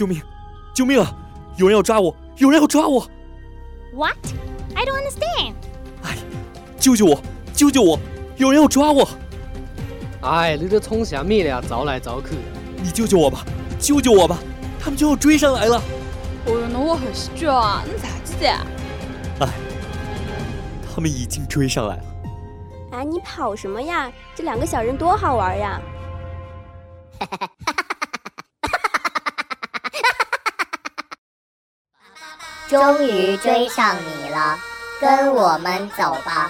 救命！救命啊！有人要抓我！有人要抓我！What? I don't understand. 哎，救救我！救救我！有人要抓我！哎，你这冲啥米了？找来找去。你救救我吧！救救我吧！他们就要追上来了。哦哟，那我还是啊，你咋子的？哎，他们已经追上来了。哎，你跑什么呀？这两个小人多好玩呀！哈哈哈哈哈！终于追上你了，跟我们走吧，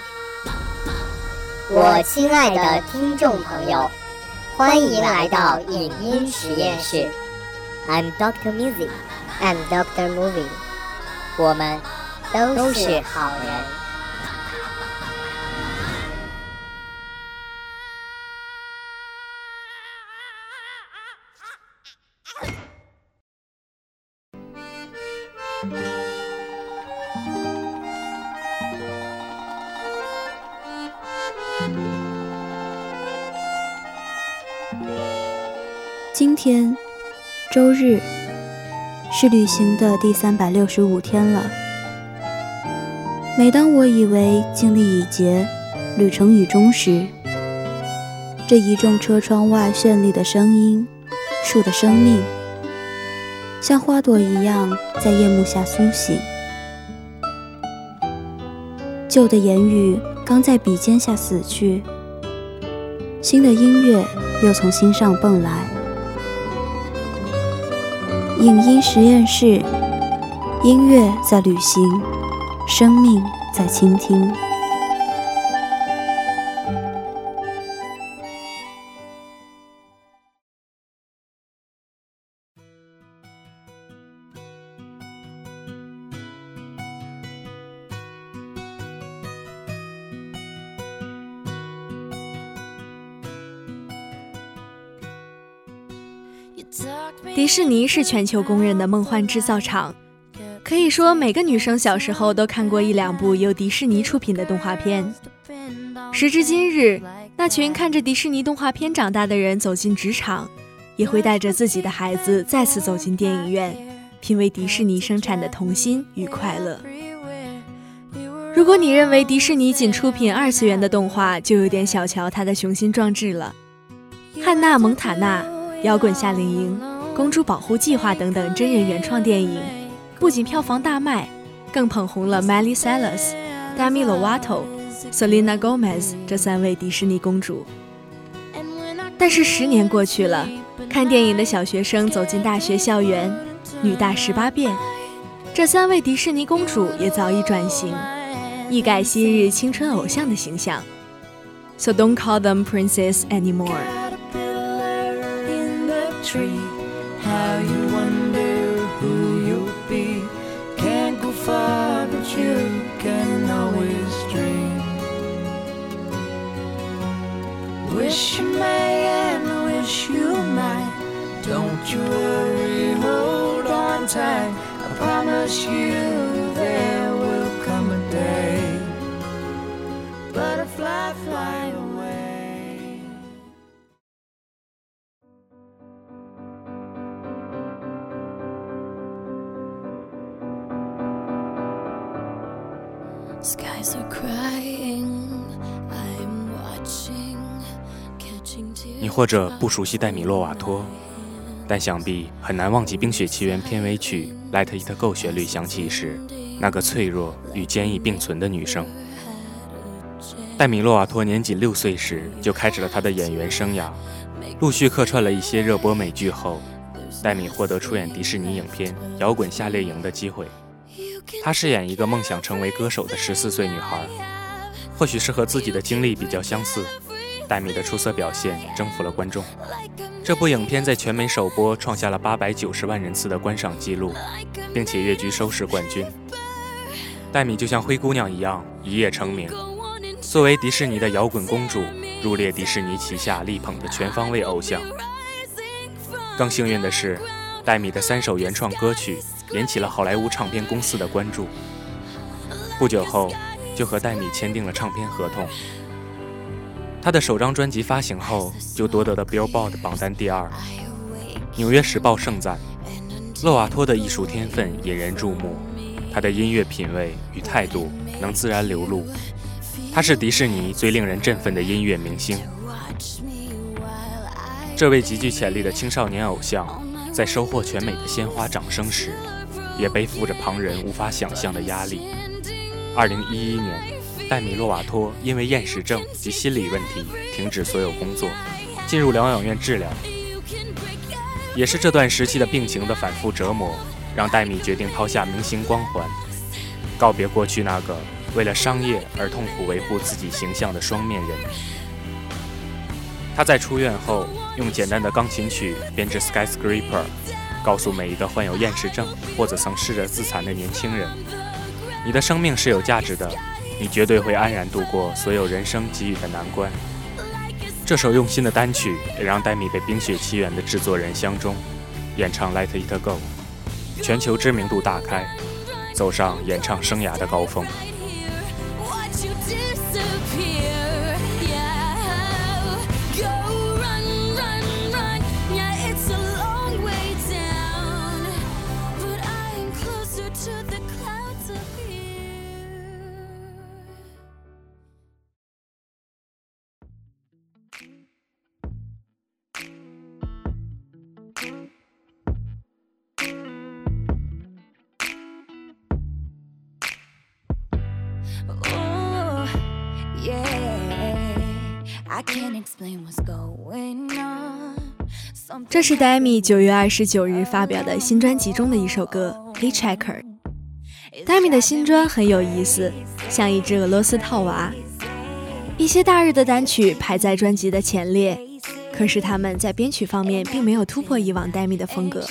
我亲爱的听众朋友，欢迎来到影音实验室。I'm Doctor Music，I'm Doctor Movie，我们都是好人。今天，周日，是旅行的第三百六十五天了。每当我以为经历已竭，旅程已终时，这一众车窗外绚丽的声音，树的生命，像花朵一样在夜幕下苏醒。旧的言语刚在笔尖下死去，新的音乐又从心上蹦来。影音实验室，音乐在旅行，生命在倾听。迪士尼是全球公认的梦幻制造厂，可以说每个女生小时候都看过一两部由迪士尼出品的动画片。时至今日，那群看着迪士尼动画片长大的人走进职场，也会带着自己的孩子再次走进电影院，品味迪士尼生产的童心与快乐。如果你认为迪士尼仅出品二次元的动画，就有点小瞧它的雄心壮志了。汉娜·蒙塔纳、摇滚夏令营。公主保护计划等等真人原创电影，不仅票房大卖，更捧红了 Miley Cyrus、Demi Lovato、Selena Gomez 这三位迪士尼公主。但是十年过去了，看电影的小学生走进大学校园，女大十八变，这三位迪士尼公主也早已转型，一改昔日青春偶像的形象。So don't call them princess anymore. How you wonder who you'll be. Can't go far, but you can always dream. Wish you may and wish you might. Don't you worry, hold on tight. I promise you 或者不熟悉戴米洛瓦托，但想必很难忘记《冰雪奇缘》片尾曲《Let It Go》旋律响起时，那个脆弱与坚毅并存的女生。戴米洛瓦托年仅六岁时就开始了他的演员生涯，陆续客串了一些热播美剧后，戴米获得出演迪士尼影片《摇滚夏令营》的机会。她饰演一个梦想成为歌手的十四岁女孩，或许是和自己的经历比较相似。戴米的出色表现征服了观众。这部影片在全美首播创下了八百九十万人次的观赏记录，并且跃居收视冠军。黛米就像灰姑娘一样一夜成名，作为迪士尼的摇滚公主，入列迪士尼旗下力捧的全方位偶像。更幸运的是，黛米的三首原创歌曲引起了好莱坞唱片公司的关注。不久后，就和黛米签订了唱片合同。他的首张专辑发行后，就夺得了 Billboard 榜单第二。《纽约时报》盛赞，勒瓦托的艺术天分引人注目，他的音乐品味与态度能自然流露。他是迪士尼最令人振奋的音乐明星。这位极具潜力的青少年偶像，在收获全美的鲜花掌声时，也背负着旁人无法想象的压力。二零一一年，戴米·洛瓦托因为厌食症及心理问题停止所有工作，进入疗养院治疗。也是这段时期的病情的反复折磨，让戴米决定抛下明星光环，告别过去那个为了商业而痛苦维护自己形象的双面人。他在出院后，用简单的钢琴曲编织《Skyscraper》，告诉每一个患有厌食症或者曾试着自残的年轻人：你的生命是有价值的，你绝对会安然度过所有人生给予的难关。这首用心的单曲也让戴米被《冰雪奇缘》的制作人相中，演唱《Let It Go》，全球知名度大开，走上演唱生涯的高峰。这是 Demi 九月二十九日发表的新专辑中的一首歌《Hitchhiker》。Demi 的新专很有意思，像一只俄罗斯套娃。一些大热的单曲排在专辑的前列，可是他们在编曲方面并没有突破以往 Demi 的风格，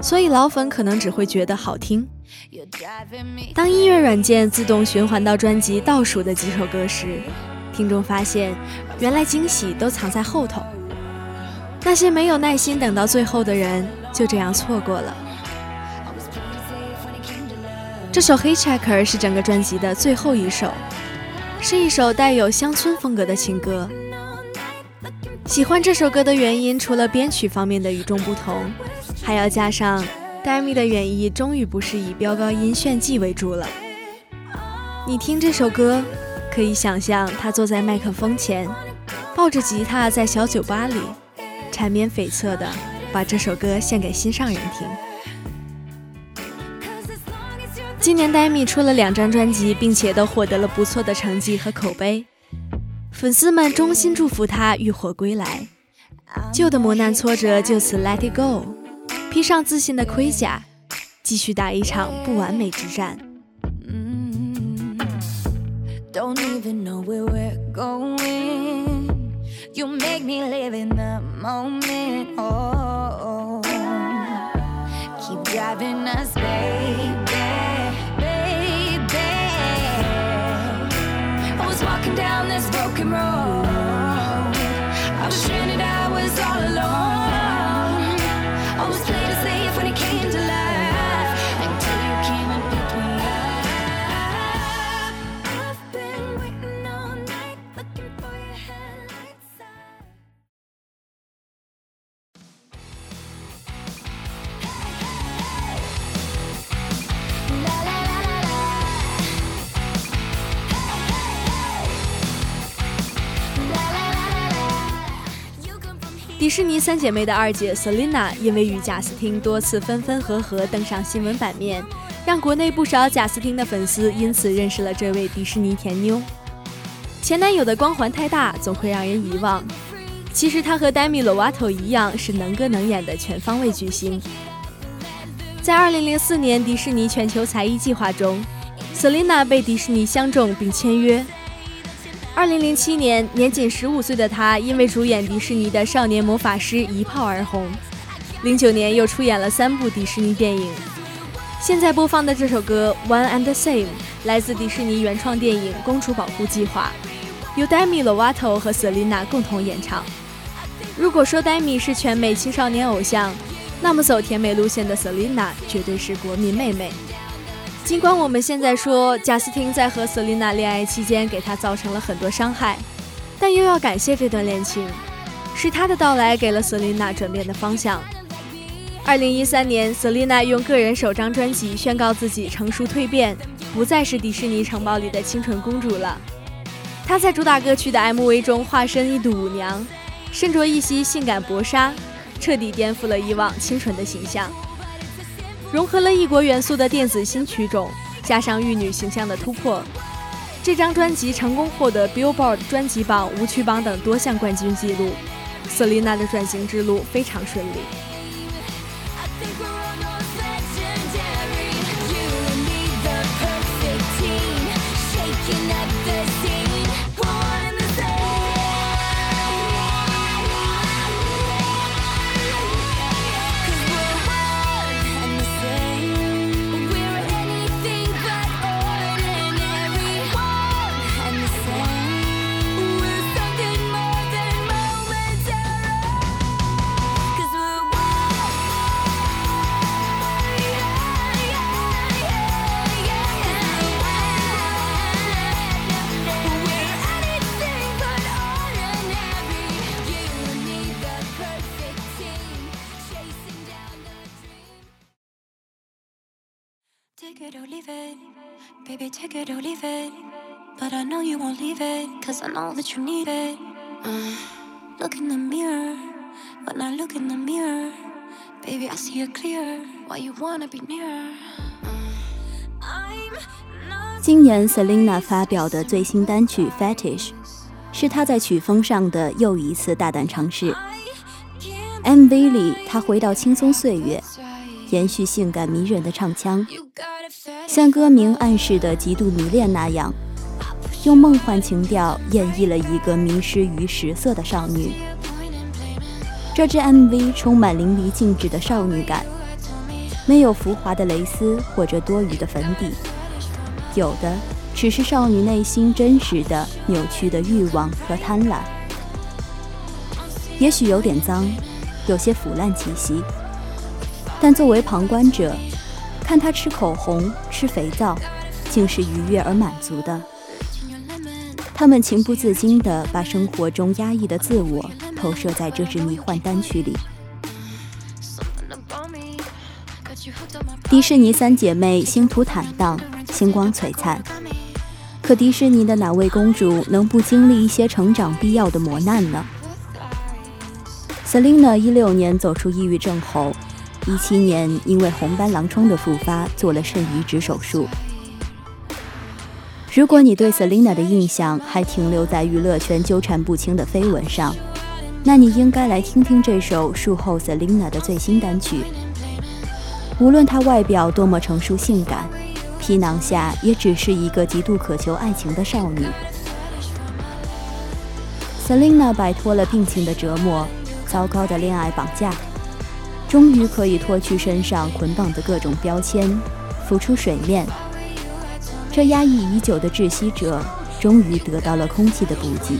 所以老粉可能只会觉得好听。当音乐软件自动循环到专辑倒数的几首歌时，听众发现，原来惊喜都藏在后头。那些没有耐心等到最后的人，就这样错过了。这首《Hitchhiker》是整个专辑的最后一首，是一首带有乡村风格的情歌。喜欢这首歌的原因，除了编曲方面的与众不同，还要加上 Demi 的演绎，终于不是以飙高音炫技为主了。你听这首歌。可以想象，他坐在麦克风前，抱着吉他在小酒吧里，缠绵悱恻地把这首歌献给心上人听。今年，Demi 出了两张专辑，并且都获得了不错的成绩和口碑，粉丝们衷心祝福他浴火归来，旧的磨难挫折就此 let it go，披上自信的盔甲，继续打一场不完美之战。Don't even know where we're going. You make me live in the moment. Oh, keep driving us, baby, baby. I was walking down this broken road. 迪士尼三姐妹的二姐 Selina 因为与贾斯汀多次分分合合登上新闻版面，让国内不少贾斯汀的粉丝因此认识了这位迪士尼甜妞。前男友的光环太大，总会让人遗忘。其实她和 Demi Lovato 一样，是能歌能演的全方位巨星。在2004年迪士尼全球才艺计划中，Selina 被迪士尼相中并签约。二零零七年，年仅十五岁的她因为主演迪士尼的《少年魔法师》一炮而红。零九年又出演了三部迪士尼电影。现在播放的这首歌《One and the Same》来自迪士尼原创电影《公主保护计划》，由 Demi Lovato 和 Selina 共同演唱。如果说 Demi 是全美青少年偶像，那么走甜美路线的 Selina 绝对是国民妹妹。尽管我们现在说贾斯汀在和瑟琳娜恋爱期间给她造成了很多伤害，但又要感谢这段恋情，是他的到来给了瑟琳娜转变的方向。二零一三年，Selina 用个人首张专辑宣告自己成熟蜕变，不再是迪士尼城堡里的清纯公主了。她在主打歌曲的 MV 中化身一堵舞娘，身着一袭性感薄纱，彻底颠覆了以往清纯的形象。融合了异国元素的电子新曲种，加上玉女形象的突破，这张专辑成功获得 Billboard 专辑榜、舞曲榜等多项冠军记录。Selina 的转型之路非常顺利。Leave it. But I know you won't leave it, cause I know that you need it. Uh, look in the mirror. When I look in the mirror, baby, I see it clear. Why you wanna be near? I'm 今年 Selina 发表的最新单曲《Fetish》，是她在曲风上的又一次大胆尝试。MV 里，她回到轻松岁月，延续性感迷人的唱腔，像歌名暗示的极度迷恋那样，用梦幻情调演绎了一个迷失于食色的少女。这支 MV 充满淋漓尽致的少女感，没有浮华的蕾丝或者多余的粉底，有的只是少女内心真实的扭曲的欲望和贪婪。也许有点脏，有些腐烂气息，但作为旁观者。看他吃口红、吃肥皂，竟是愉悦而满足的。他们情不自禁地把生活中压抑的自我投射在这支迷幻单曲里。迪士尼三姐妹星途坦荡，星光璀璨。可迪士尼的哪位公主能不经历一些成长必要的磨难呢？Selina 一六年走出抑郁症后。一七年，因为红斑狼疮的复发，做了肾移植手术。如果你对 Selina 的印象还停留在娱乐圈纠缠不清的绯闻上，那你应该来听听这首术后 Selina 的最新单曲。无论她外表多么成熟性感，皮囊下也只是一个极度渴求爱情的少女。Selina 摆脱了病情的折磨，糟糕的恋爱绑架。终于可以脱去身上捆绑的各种标签，浮出水面。这压抑已久的窒息者，终于得到了空气的补给。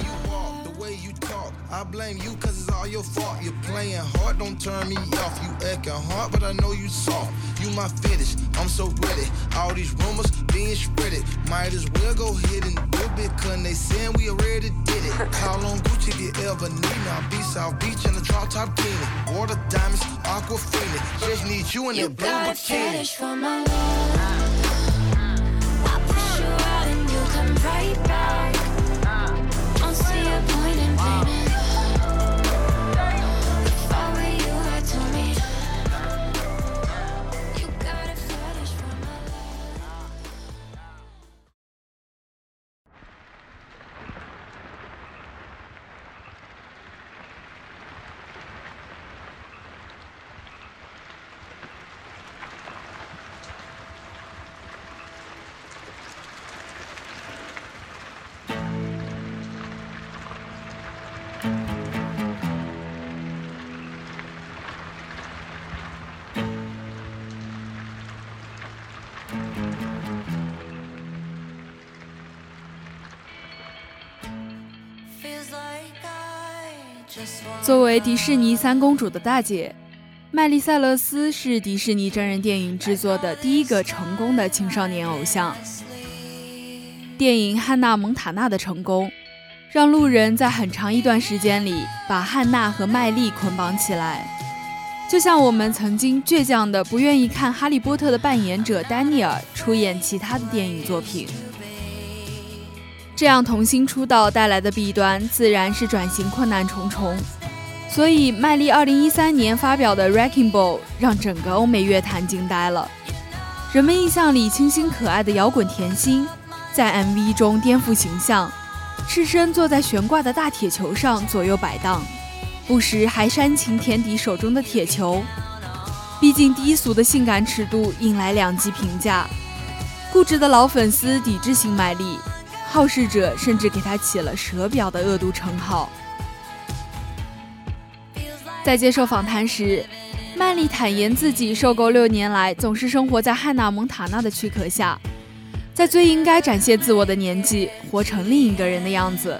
You my fetish, I'm so ready. All these rumors being spread it. Might as well go ahead and whip it, cause they saying we already did it. Call on Gucci if you ever need me. I'll be South Beach in a drop top teeny. Water diamonds, aquafina. Just need you in the blue bikini. You fetish for my love. 作为迪士尼三公主的大姐，麦丽塞勒斯是迪士尼真人电影制作的第一个成功的青少年偶像。电影《汉娜·蒙塔娜》的成功，让路人在很长一段时间里把汉娜和麦丽捆绑起来，就像我们曾经倔强的不愿意看《哈利波特》的扮演者丹尼尔出演其他的电影作品。这样童星出道带来的弊端，自然是转型困难重重。所以，麦莉2013年发表的《Wrecking Ball》让整个欧美乐坛惊呆了。人们印象里清新可爱的摇滚甜心，在 MV 中颠覆形象，赤身坐在悬挂的大铁球上左右摆荡，不时还煽情舔底手中的铁球。毕竟低俗的性感尺度引来两极评价，固执的老粉丝抵制型麦莉，好事者甚至给她起了“蛇婊”的恶毒称号。在接受访谈时，曼丽坦言自己受够六年来总是生活在汉娜·蒙塔纳的躯壳下，在最应该展现自我的年纪，活成另一个人的样子。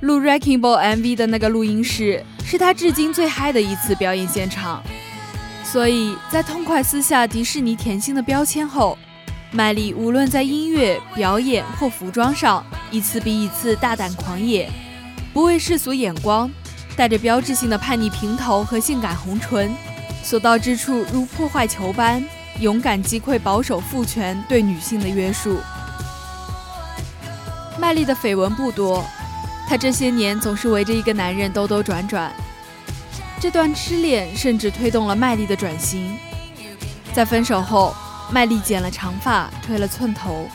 录《Wrecking Ball》MV 的那个录音室，是他至今最嗨的一次表演现场。所以在痛快撕下迪士尼甜心的标签后，麦莉无论在音乐表演或服装上，一次比一次大胆狂野，不畏世俗眼光。带着标志性的叛逆平头和性感红唇，所到之处如破坏球般，勇敢击溃保守父权对女性的约束。麦莉的绯闻不多，她这些年总是围着一个男人兜兜转转。这段痴恋甚至推动了麦莉的转型。在分手后，麦莉剪了长发，推了寸头，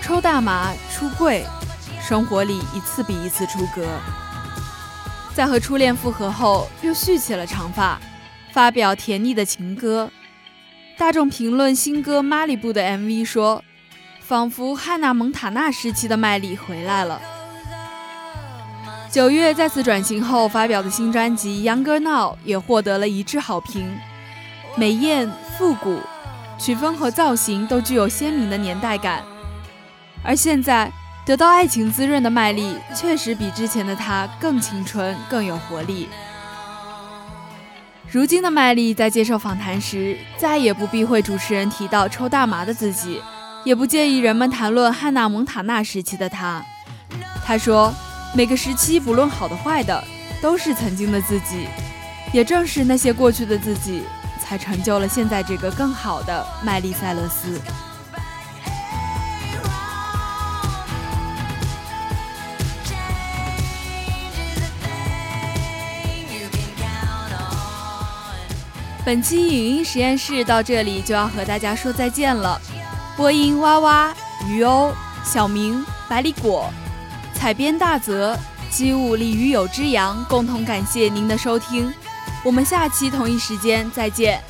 抽大麻，出柜，生活里一次比一次出格。在和初恋复合后，又蓄起了长发，发表甜腻的情歌。大众评论新歌《马里布》的 MV 说，仿佛汉娜·蒙塔纳时期的麦莉回来了。九月再次转型后发表的新专辑《Younger Now》也获得了一致好评，美艳复古，曲风和造型都具有鲜明的年代感。而现在。得到爱情滋润的麦莉，确实比之前的她更青春、更有活力。如今的麦莉在接受访谈时，再也不避讳主持人提到抽大麻的自己，也不介意人们谈论汉娜·蒙塔纳时期的她。她说：“每个时期，不论好的坏的，都是曾经的自己。也正是那些过去的自己，才成就了现在这个更好的麦丽·塞勒斯。”本期影音实验室到这里就要和大家说再见了。播音：哇哇、鱼欧、小明、百里果，采编：大泽、机务鲤鱼有之阳，共同感谢您的收听。我们下期同一时间再见。